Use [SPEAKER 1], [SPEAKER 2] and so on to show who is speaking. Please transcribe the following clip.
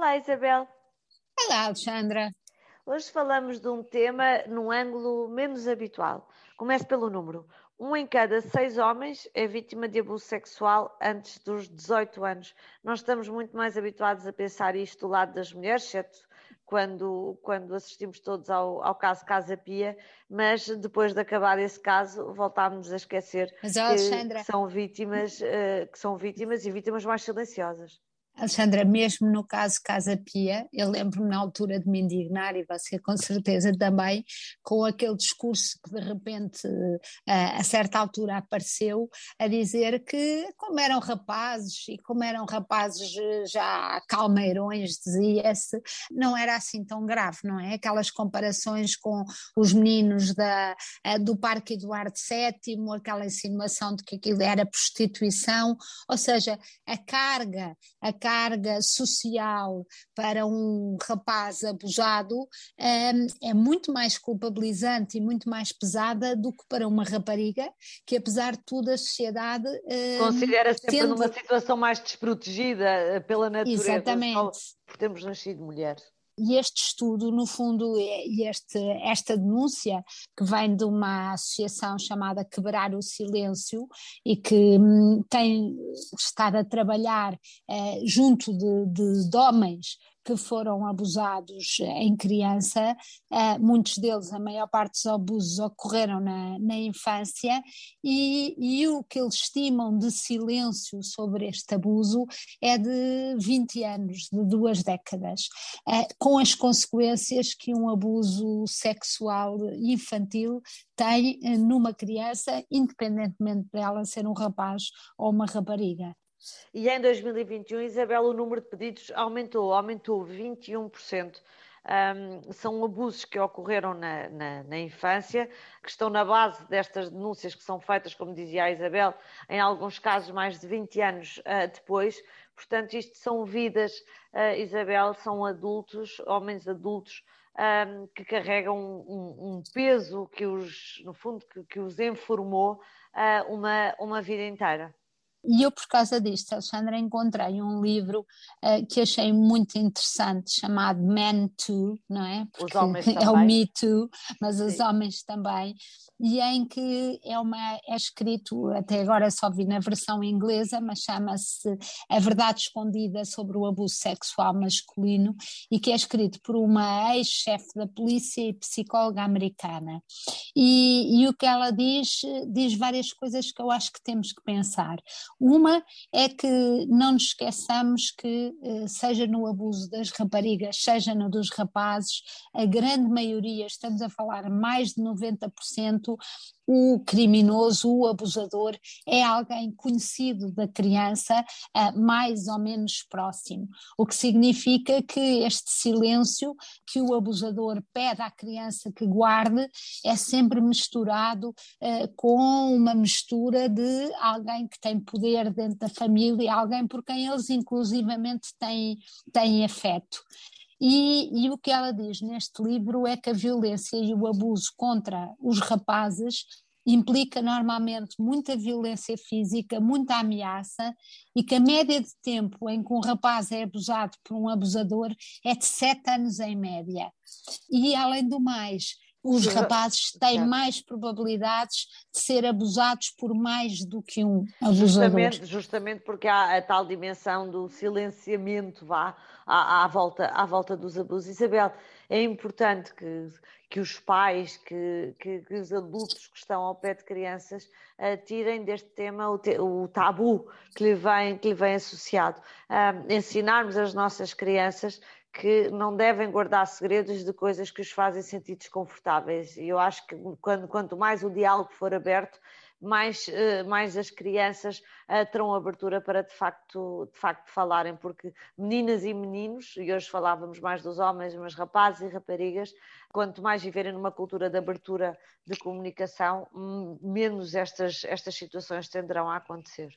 [SPEAKER 1] Olá, Isabel.
[SPEAKER 2] Olá, Alexandra.
[SPEAKER 1] Hoje falamos de um tema num ângulo menos habitual. Começo pelo número. Um em cada seis homens é vítima de abuso sexual antes dos 18 anos. Nós estamos muito mais habituados a pensar isto do lado das mulheres, exceto quando, quando assistimos todos ao, ao caso Casa Pia, mas depois de acabar esse caso, voltámos a esquecer
[SPEAKER 2] mas, que,
[SPEAKER 1] que, são vítimas, uh, que são vítimas e vítimas mais silenciosas.
[SPEAKER 2] Alexandra, mesmo no caso Casa Pia, eu lembro-me na altura de me indignar, e você com certeza também, com aquele discurso que de repente a certa altura apareceu, a dizer que como eram rapazes, e como eram rapazes já calmeirões, dizia-se, não era assim tão grave, não é? Aquelas comparações com os meninos da, do Parque Eduardo VII, aquela insinuação de que aquilo era prostituição, ou seja, a carga, a carga carga social para um rapaz abusado um, é muito mais culpabilizante e muito mais pesada do que para uma rapariga, que apesar de tudo a sociedade.
[SPEAKER 1] Um, Considera sempre tende... numa situação mais desprotegida eh, pela natureza.
[SPEAKER 2] Exatamente.
[SPEAKER 1] Por termos nascido mulheres.
[SPEAKER 2] E este estudo, no fundo, e este, esta denúncia, que vem de uma associação chamada Quebrar o Silêncio e que hum, tem estado a trabalhar eh, junto de, de, de homens que foram abusados em criança, uh, muitos deles, a maior parte dos abusos ocorreram na, na infância, e, e, o que eles estimam de silêncio sobre este abuso é de 20 anos, de duas décadas, uh, com as consequências que um abuso sexual infantil tem uh, numa criança, independentemente dela ser um rapaz ou uma rapariga.
[SPEAKER 1] E em 2021, Isabel, o número de pedidos aumentou, aumentou 21%. Um, são abusos que ocorreram na, na, na, infância, que estão na base destas denúncias que são feitas, como dizia a Isabel, em alguns casos mais de 20 anos uh, depois. Portanto, isto são vidas, uh, Isabel, são adultos, homens adultos, um, que carregam um, um, peso que os, no fundo, que, que os informou uh, uma, uma vida inteira.
[SPEAKER 2] E eu, por causa disto, Alexandra, encontrei um livro uh, que achei muito interessante, chamado Men Too, não é?
[SPEAKER 1] Porque os homens
[SPEAKER 2] é o Me Too, mas Sim. os homens também, e em que é, uma, é escrito, até agora só vi na versão inglesa, mas chama-se A Verdade Escondida sobre o Abuso Sexual Masculino, e que é escrito por uma ex-chefe da polícia e psicóloga americana. E, e o que ela diz, diz várias coisas que eu acho que temos que pensar. Uma é que não nos esqueçamos que, eh, seja no abuso das raparigas, seja no dos rapazes, a grande maioria, estamos a falar mais de 90%, o criminoso, o abusador, é alguém conhecido da criança, eh, mais ou menos próximo. O que significa que este silêncio que o abusador pede à criança que guarde é sempre misturado uh, com uma mistura de alguém que tem poder dentro da família, alguém por quem eles inclusivamente têm, têm afeto. E, e, o que ela diz neste livro é que a violência e o abuso contra os rapazes implica normalmente muita violência física, muita ameaça e que a média de tempo em que um rapaz é abusado por um abusador é de sete anos em média. E além do mais, os rapazes têm mais probabilidades de ser abusados por mais do que um abusador.
[SPEAKER 1] Justamente, justamente porque há a tal dimensão do silenciamento vá, à, à, volta, à volta dos abusos. Isabel, é importante que, que os pais, que, que, que os adultos que estão ao pé de crianças uh, tirem deste tema o, te, o, tabu que lhe vem, que lhe vem associado. Uh, ensinarmos as nossas crianças que não devem guardar segredos de coisas que os fazem sentir desconfortáveis. E eu acho que quando, quanto mais o diálogo for aberto, mais, eh, mais as crianças terão abertura para de facto, de facto falarem, porque meninas e meninos, e hoje falávamos mais dos homens, mas rapazes e raparigas, quanto mais viverem numa cultura de abertura de comunicação, menos estas, estas situações tenderão a acontecer.